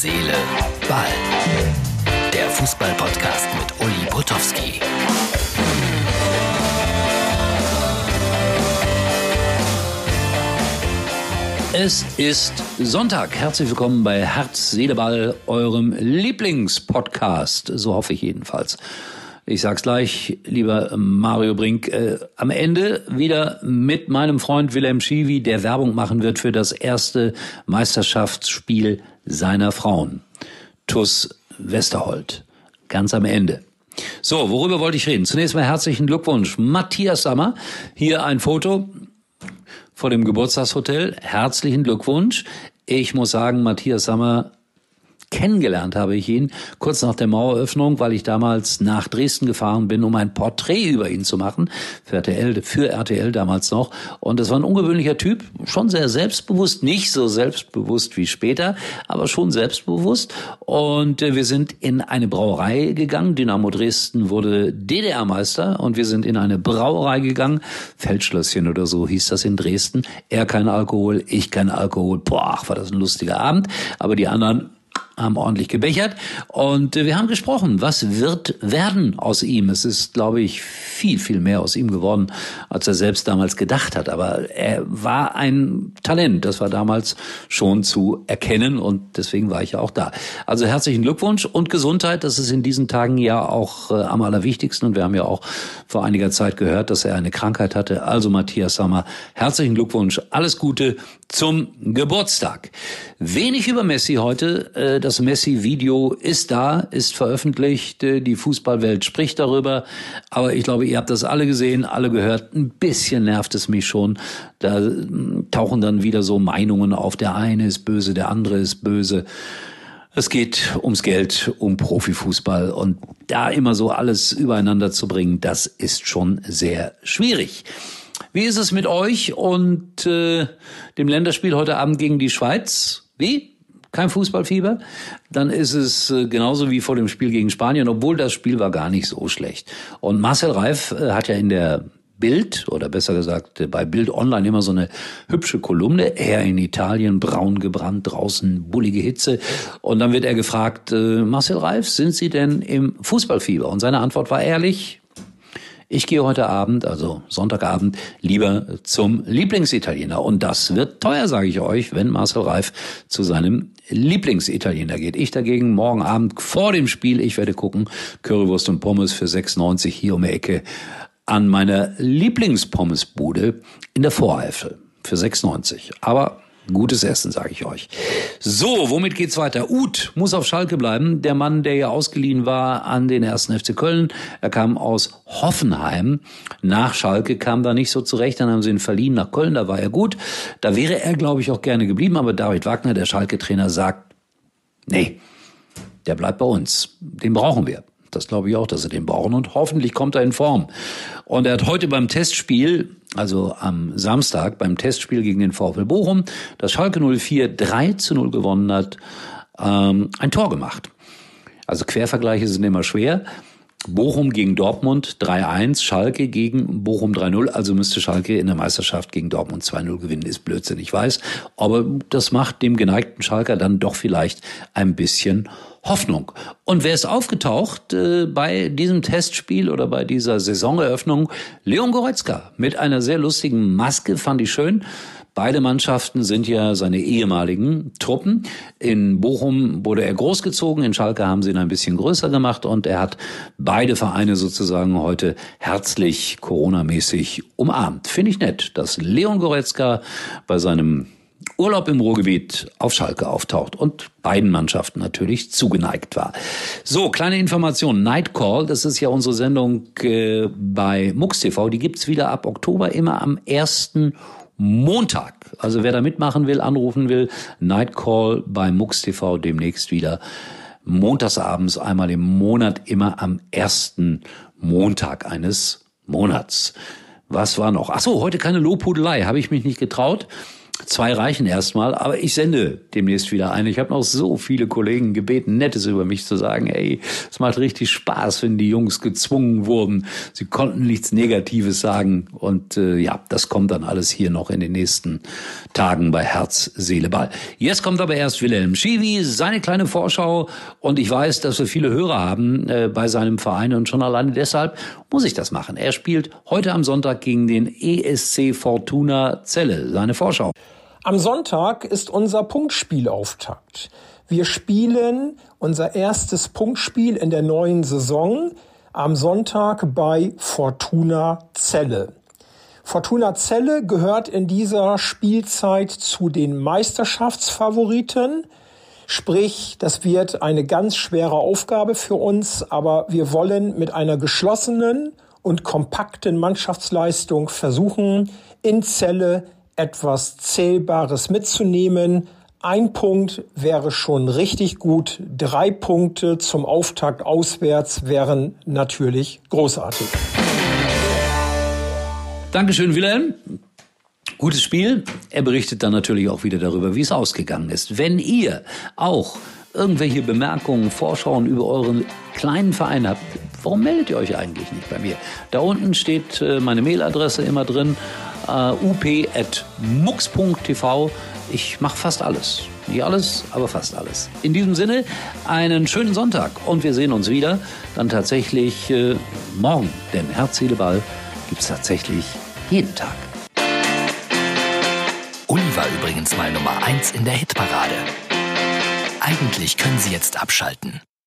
Seele, Ball. Der Fußball-Podcast mit Uli Potowski. Es ist Sonntag. Herzlich willkommen bei Herz, Seele, Ball, eurem Lieblingspodcast. So hoffe ich jedenfalls. Ich sag's gleich, lieber Mario Brink, äh, am Ende wieder mit meinem Freund Wilhelm Schiwi, der Werbung machen wird für das erste Meisterschaftsspiel seiner Frauen. TUS Westerhold. Ganz am Ende. So, worüber wollte ich reden? Zunächst mal herzlichen Glückwunsch. Matthias Sammer. Hier ein Foto vor dem Geburtstagshotel. Herzlichen Glückwunsch. Ich muss sagen, Matthias Sammer Kennengelernt habe ich ihn kurz nach der Maueröffnung, weil ich damals nach Dresden gefahren bin, um ein Porträt über ihn zu machen, für RTL, für RTL damals noch. Und es war ein ungewöhnlicher Typ, schon sehr selbstbewusst, nicht so selbstbewusst wie später, aber schon selbstbewusst. Und äh, wir sind in eine Brauerei gegangen. Dynamo Dresden wurde DDR-Meister und wir sind in eine Brauerei gegangen. Feldschlösschen oder so hieß das in Dresden. Er kein Alkohol, ich kein Alkohol. Boah, war das ein lustiger Abend. Aber die anderen haben ordentlich gebechert und äh, wir haben gesprochen, was wird werden aus ihm. Es ist, glaube ich, viel, viel mehr aus ihm geworden, als er selbst damals gedacht hat. Aber er war ein Talent, das war damals schon zu erkennen und deswegen war ich ja auch da. Also herzlichen Glückwunsch und Gesundheit, das ist in diesen Tagen ja auch äh, am allerwichtigsten und wir haben ja auch vor einiger Zeit gehört, dass er eine Krankheit hatte. Also Matthias Sammer, herzlichen Glückwunsch, alles Gute zum Geburtstag. Wenig über Messi heute. Äh, das Messi-Video ist da, ist veröffentlicht. Die Fußballwelt spricht darüber. Aber ich glaube, ihr habt das alle gesehen, alle gehört. Ein bisschen nervt es mich schon. Da hm, tauchen dann wieder so Meinungen auf. Der eine ist böse, der andere ist böse. Es geht ums Geld, um Profifußball und da immer so alles übereinander zu bringen, das ist schon sehr schwierig. Wie ist es mit euch und äh, dem Länderspiel heute Abend gegen die Schweiz? Wie? Kein Fußballfieber? Dann ist es äh, genauso wie vor dem Spiel gegen Spanien, obwohl das Spiel war gar nicht so schlecht. Und Marcel Reif äh, hat ja in der Bild oder besser gesagt äh, bei Bild Online immer so eine hübsche Kolumne. Er in Italien, braun gebrannt, draußen bullige Hitze. Und dann wird er gefragt, Marcel Reif, sind Sie denn im Fußballfieber? Und seine Antwort war ehrlich, ich gehe heute Abend, also Sonntagabend, lieber zum Lieblingsitaliener. Und das wird teuer, sage ich euch, wenn Marcel Reif zu seinem Lieblingsitaliener geht. Ich dagegen morgen Abend vor dem Spiel, ich werde gucken, Currywurst und Pommes für 6,90 hier um die Ecke an meiner Lieblingspommesbude in der Voreifel für 6,90. Aber Gutes Essen, sage ich euch. So, womit geht's weiter? Uth muss auf Schalke bleiben. Der Mann, der ja ausgeliehen war an den ersten FC Köln. Er kam aus Hoffenheim. Nach Schalke kam da nicht so zurecht. Dann haben sie ihn verliehen nach Köln. Da war er gut. Da wäre er, glaube ich, auch gerne geblieben. Aber David Wagner, der Schalke-Trainer, sagt, nee, der bleibt bei uns. Den brauchen wir. Das glaube ich auch, dass sie den brauchen und hoffentlich kommt er in Form. Und er hat heute beim Testspiel, also am Samstag beim Testspiel gegen den VfL Bochum, das Schalke 04 3 zu 0 gewonnen hat, ähm, ein Tor gemacht. Also Quervergleiche sind immer schwer. Bochum gegen Dortmund 3-1, Schalke gegen Bochum 3-0. Also müsste Schalke in der Meisterschaft gegen Dortmund 2-0 gewinnen, ist Blödsinn, ich weiß. Aber das macht dem geneigten Schalker dann doch vielleicht ein bisschen Hoffnung. Und wer ist aufgetaucht äh, bei diesem Testspiel oder bei dieser Saisoneröffnung? Leon Goretzka mit einer sehr lustigen Maske, fand ich schön. Beide Mannschaften sind ja seine ehemaligen Truppen. In Bochum wurde er großgezogen, in Schalke haben sie ihn ein bisschen größer gemacht und er hat beide Vereine sozusagen heute herzlich Corona-mäßig umarmt. Finde ich nett, dass Leon Goretzka bei seinem Urlaub im Ruhrgebiet auf Schalke auftaucht und beiden Mannschaften natürlich zugeneigt war. So, kleine Information. Nightcall, das ist ja unsere Sendung äh, bei MUX TV, die gibt's wieder ab Oktober immer am ersten Montag. Also wer da mitmachen will, anrufen will, Nightcall bei MUX TV demnächst wieder montagsabends einmal im Monat, immer am ersten Montag eines Monats. Was war noch? Ach so, heute keine Lobhudelei, habe ich mich nicht getraut. Zwei reichen erstmal, aber ich sende demnächst wieder ein. Ich habe noch so viele Kollegen gebeten, Nettes über mich zu sagen. Ey, es macht richtig Spaß, wenn die Jungs gezwungen wurden. Sie konnten nichts Negatives sagen. Und äh, ja, das kommt dann alles hier noch in den nächsten Tagen bei Herz, Seele, Ball. Jetzt kommt aber erst Wilhelm Schiwi, seine kleine Vorschau. Und ich weiß, dass wir viele Hörer haben äh, bei seinem Verein. Und schon alleine deshalb muss ich das machen. Er spielt heute am Sonntag gegen den ESC Fortuna Celle. Seine Vorschau. Am Sonntag ist unser Punktspielauftakt. Wir spielen unser erstes Punktspiel in der neuen Saison am Sonntag bei Fortuna Celle. Fortuna Celle gehört in dieser Spielzeit zu den Meisterschaftsfavoriten. Sprich, das wird eine ganz schwere Aufgabe für uns, aber wir wollen mit einer geschlossenen und kompakten Mannschaftsleistung versuchen, in Celle etwas Zählbares mitzunehmen. Ein Punkt wäre schon richtig gut. Drei Punkte zum Auftakt auswärts wären natürlich großartig. Dankeschön, Wilhelm. Gutes Spiel. Er berichtet dann natürlich auch wieder darüber, wie es ausgegangen ist. Wenn ihr auch irgendwelche Bemerkungen, Vorschauen über euren kleinen Verein habt, warum meldet ihr euch eigentlich nicht bei mir? Da unten steht äh, meine Mailadresse immer drin up.mux.tv. Ich mache fast alles. Nicht alles, aber fast alles. In diesem Sinne, einen schönen Sonntag und wir sehen uns wieder dann tatsächlich äh, morgen. Denn Herz, Seele, gibt es tatsächlich jeden Tag. Uli war übrigens mal Nummer 1 in der Hitparade. Eigentlich können Sie jetzt abschalten.